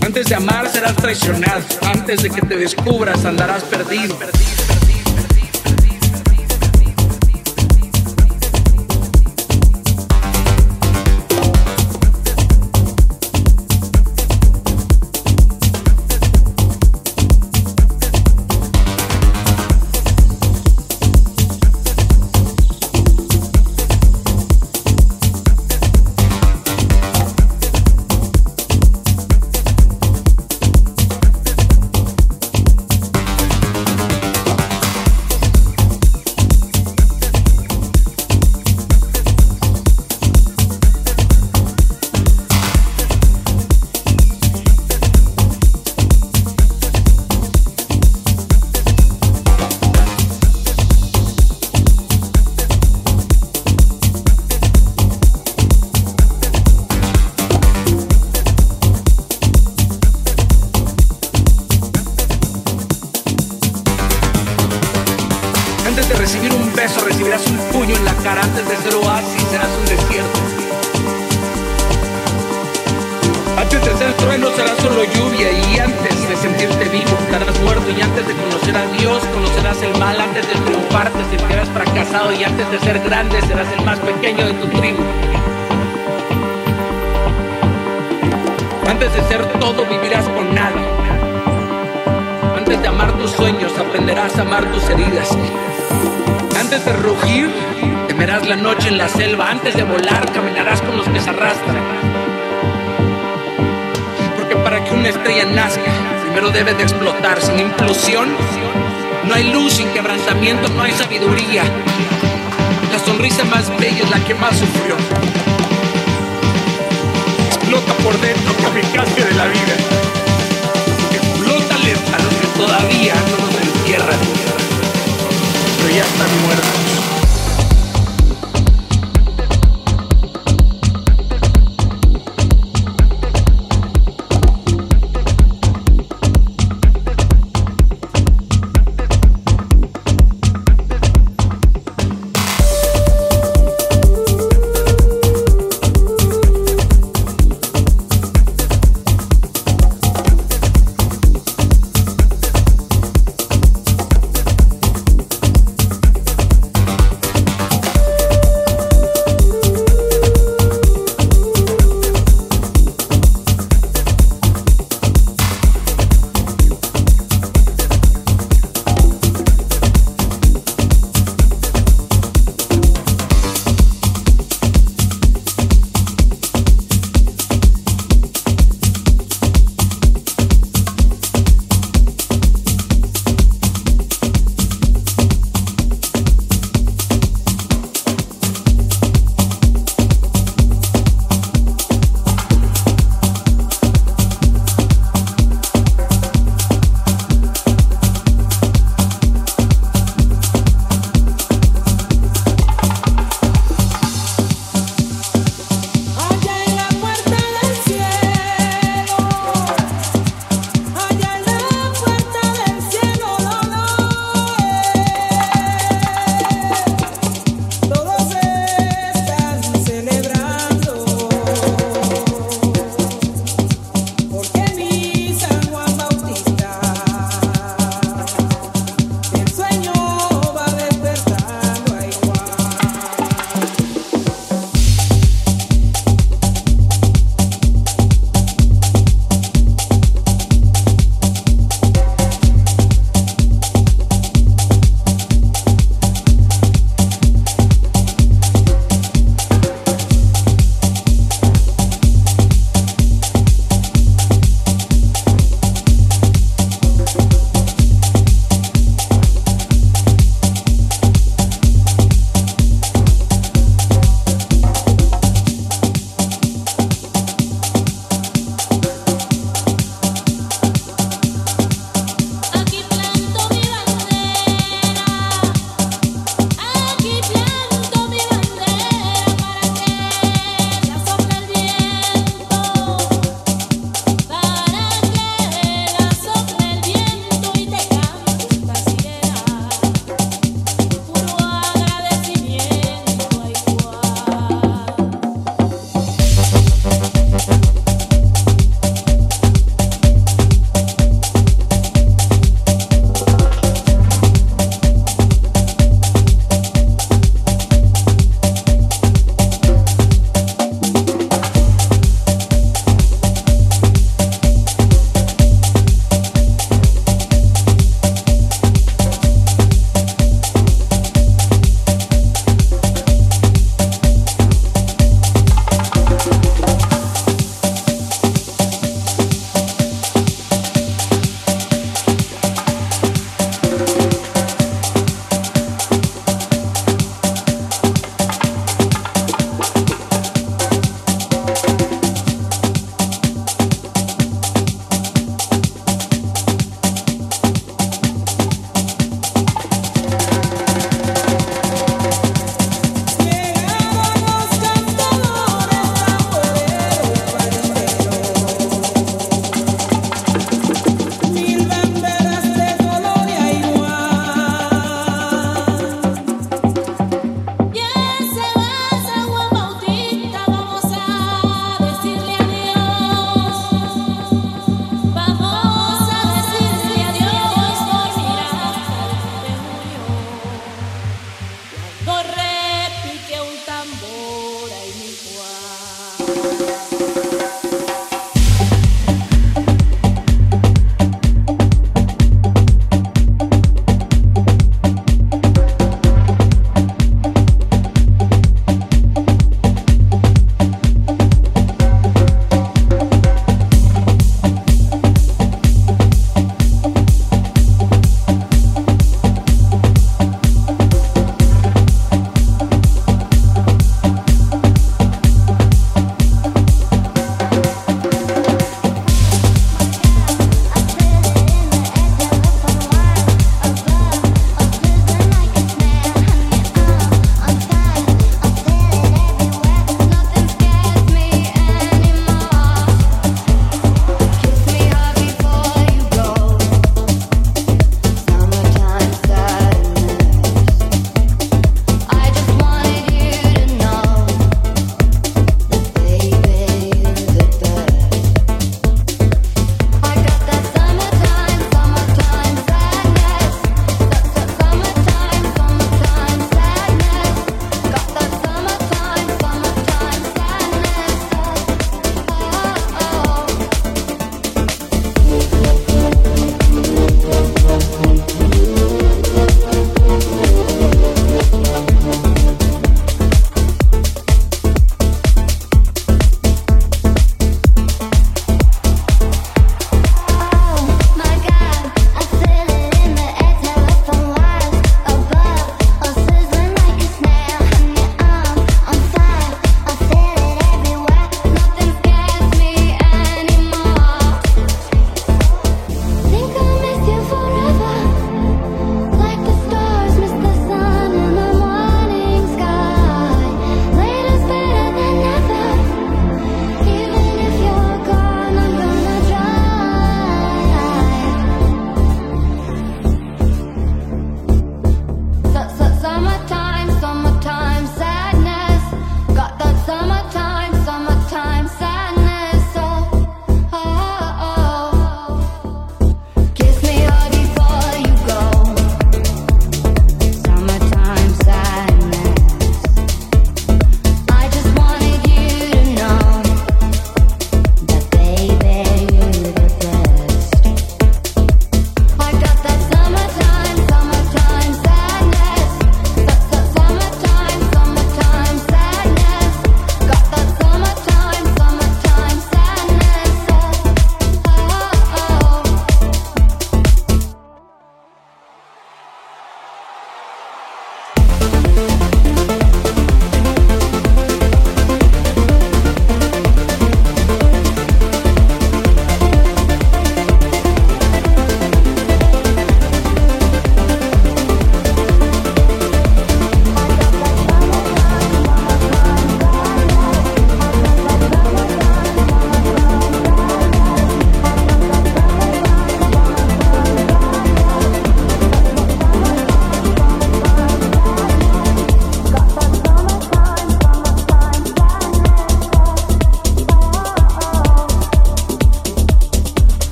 Antes de amar serás traicionado, antes de que te descubras andarás perdido.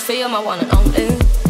So much for you, my one and only.